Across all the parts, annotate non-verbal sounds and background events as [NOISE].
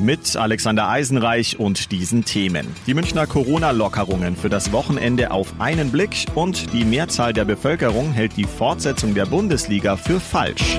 mit Alexander Eisenreich und diesen Themen. Die Münchner Corona-Lockerungen für das Wochenende auf einen Blick und die Mehrzahl der Bevölkerung hält die Fortsetzung der Bundesliga für falsch.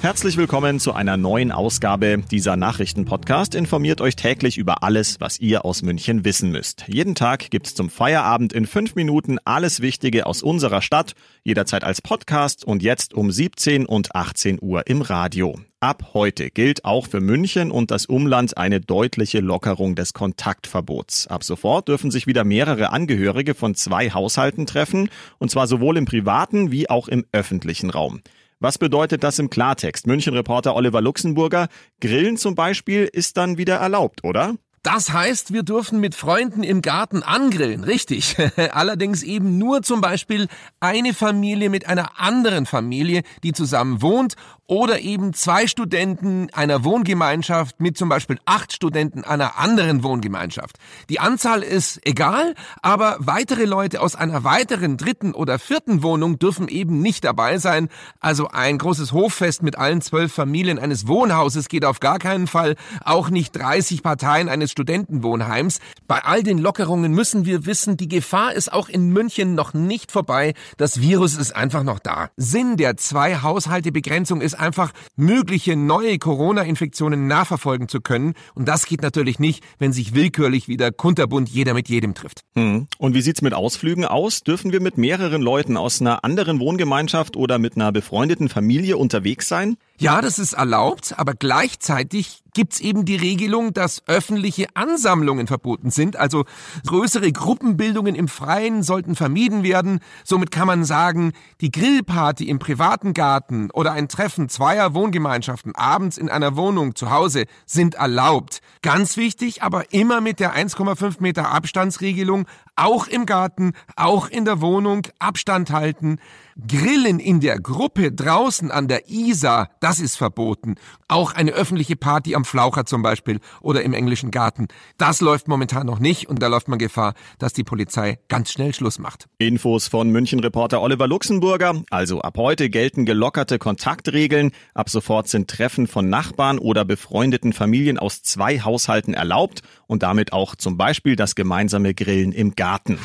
Herzlich willkommen zu einer neuen Ausgabe dieser Nachrichtenpodcast. Informiert euch täglich über alles, was ihr aus München wissen müsst. Jeden Tag gibt's zum Feierabend in fünf Minuten alles Wichtige aus unserer Stadt, jederzeit als Podcast und jetzt um 17 und 18 Uhr im Radio. Ab heute gilt auch für München und das Umland eine deutliche Lockerung des Kontaktverbots. Ab sofort dürfen sich wieder mehrere Angehörige von zwei Haushalten treffen, und zwar sowohl im privaten wie auch im öffentlichen Raum. Was bedeutet das im Klartext? München-Reporter Oliver Luxemburger. Grillen zum Beispiel ist dann wieder erlaubt, oder? Das heißt, wir dürfen mit Freunden im Garten angrillen, richtig. [LAUGHS] Allerdings eben nur zum Beispiel eine Familie mit einer anderen Familie, die zusammen wohnt oder eben zwei Studenten einer Wohngemeinschaft mit zum Beispiel acht Studenten einer anderen Wohngemeinschaft. Die Anzahl ist egal, aber weitere Leute aus einer weiteren dritten oder vierten Wohnung dürfen eben nicht dabei sein. Also ein großes Hoffest mit allen zwölf Familien eines Wohnhauses geht auf gar keinen Fall, auch nicht 30 Parteien eines Studentenwohnheims. Bei all den Lockerungen müssen wir wissen, die Gefahr ist auch in München noch nicht vorbei. Das Virus ist einfach noch da. Sinn der Zwei-Haushalte-Begrenzung ist einfach, mögliche neue Corona-Infektionen nachverfolgen zu können. Und das geht natürlich nicht, wenn sich willkürlich wieder kunterbunt jeder mit jedem trifft. Hm. Und wie sieht's mit Ausflügen aus? Dürfen wir mit mehreren Leuten aus einer anderen Wohngemeinschaft oder mit einer befreundeten Familie unterwegs sein? Ja, das ist erlaubt, aber gleichzeitig gibt's eben die Regelung, dass öffentliche Ansammlungen verboten sind, also größere Gruppenbildungen im Freien sollten vermieden werden. Somit kann man sagen, die Grillparty im privaten Garten oder ein Treffen zweier Wohngemeinschaften abends in einer Wohnung zu Hause sind erlaubt. Ganz wichtig, aber immer mit der 1,5 Meter Abstandsregelung, auch im Garten, auch in der Wohnung, Abstand halten. Grillen in der Gruppe draußen an der Isar, das ist verboten. Auch eine öffentliche Party am Flaucher zum Beispiel oder im englischen Garten. Das läuft momentan noch nicht und da läuft man Gefahr, dass die Polizei ganz schnell Schluss macht. Infos von München-Reporter Oliver Luxemburger. Also ab heute gelten gelockerte Kontaktregeln. Ab sofort sind Treffen von Nachbarn oder befreundeten Familien aus zwei Haushalten erlaubt und damit auch zum Beispiel das gemeinsame Grillen im Garten.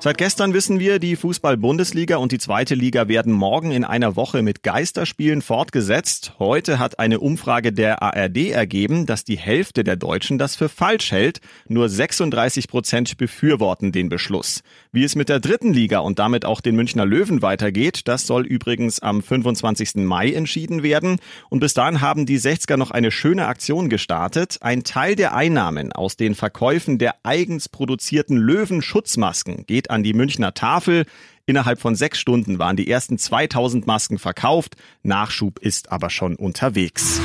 Seit gestern wissen wir, die Fußball-Bundesliga und die zweite Liga werden morgen in einer Woche mit Geisterspielen fortgesetzt. Heute hat eine Umfrage der ARD ergeben, dass die Hälfte der Deutschen das für falsch hält. Nur 36 Prozent befürworten den Beschluss. Wie es mit der dritten Liga und damit auch den Münchner Löwen weitergeht, das soll übrigens am 25. Mai entschieden werden. Und bis dahin haben die 60er noch eine schöne Aktion gestartet. Ein Teil der Einnahmen aus den Verkäufen der eigens produzierten Löwenschutzmasken geht an die Münchner Tafel. Innerhalb von sechs Stunden waren die ersten 2000 Masken verkauft. Nachschub ist aber schon unterwegs.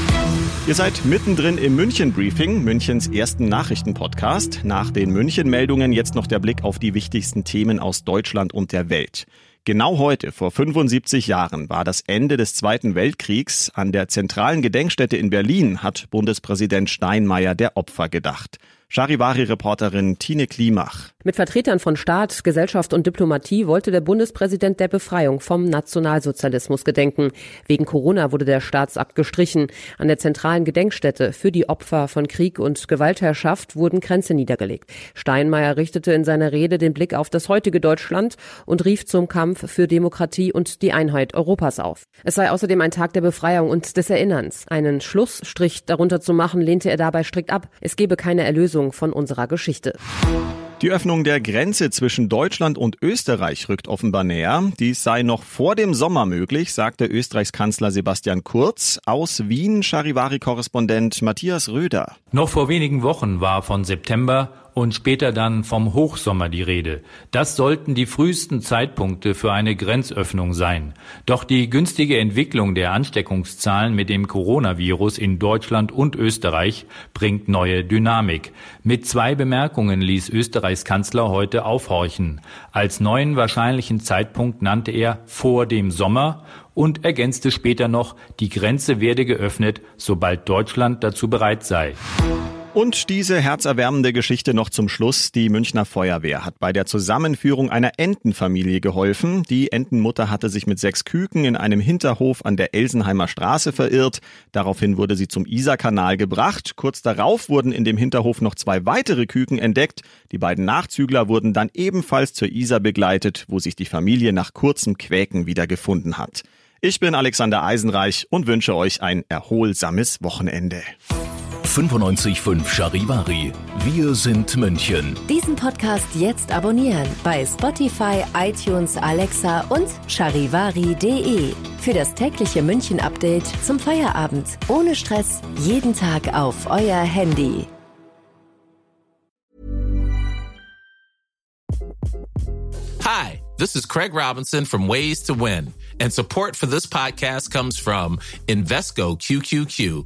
Ihr seid mittendrin im München Briefing, Münchens ersten Nachrichtenpodcast. Nach den München Meldungen jetzt noch der Blick auf die wichtigsten Themen aus Deutschland und der Welt. Genau heute, vor 75 Jahren, war das Ende des Zweiten Weltkriegs. An der zentralen Gedenkstätte in Berlin hat Bundespräsident Steinmeier der Opfer gedacht. Charivari-Reporterin Tine Klimach. Mit Vertretern von Staat, Gesellschaft und Diplomatie wollte der Bundespräsident der Befreiung vom Nationalsozialismus gedenken. Wegen Corona wurde der Staatsakt gestrichen. An der zentralen Gedenkstätte für die Opfer von Krieg und Gewaltherrschaft wurden Grenze niedergelegt. Steinmeier richtete in seiner Rede den Blick auf das heutige Deutschland und rief zum Kampf für Demokratie und die Einheit Europas auf. Es sei außerdem ein Tag der Befreiung und des Erinnerns. Einen Schlussstrich darunter zu machen, lehnte er dabei strikt ab. Es gebe keine Erlösung von unserer Geschichte. Die Öffnung der Grenze zwischen Deutschland und Österreich rückt offenbar näher. Dies sei noch vor dem Sommer möglich, sagte Österreichs Kanzler Sebastian Kurz. Aus Wien Charivari-Korrespondent Matthias Röder. Noch vor wenigen Wochen war von September und später dann vom Hochsommer die Rede. Das sollten die frühesten Zeitpunkte für eine Grenzöffnung sein. Doch die günstige Entwicklung der Ansteckungszahlen mit dem Coronavirus in Deutschland und Österreich bringt neue Dynamik. Mit zwei Bemerkungen ließ Österreichs Kanzler heute aufhorchen. Als neuen wahrscheinlichen Zeitpunkt nannte er vor dem Sommer und ergänzte später noch, die Grenze werde geöffnet, sobald Deutschland dazu bereit sei. Und diese herzerwärmende Geschichte noch zum Schluss. Die Münchner Feuerwehr hat bei der Zusammenführung einer Entenfamilie geholfen. Die Entenmutter hatte sich mit sechs Küken in einem Hinterhof an der Elsenheimer Straße verirrt. Daraufhin wurde sie zum Isarkanal gebracht. Kurz darauf wurden in dem Hinterhof noch zwei weitere Küken entdeckt. Die beiden Nachzügler wurden dann ebenfalls zur Isar begleitet, wo sich die Familie nach kurzem Quäken wieder gefunden hat. Ich bin Alexander Eisenreich und wünsche euch ein erholsames Wochenende. 95.5 Charivari. Wir sind München. Diesen Podcast jetzt abonnieren bei Spotify, iTunes, Alexa und charivari.de. Für das tägliche München-Update zum Feierabend. Ohne Stress. Jeden Tag auf euer Handy. Hi, this is Craig Robinson from Ways to Win. And support for this podcast comes from Invesco QQQ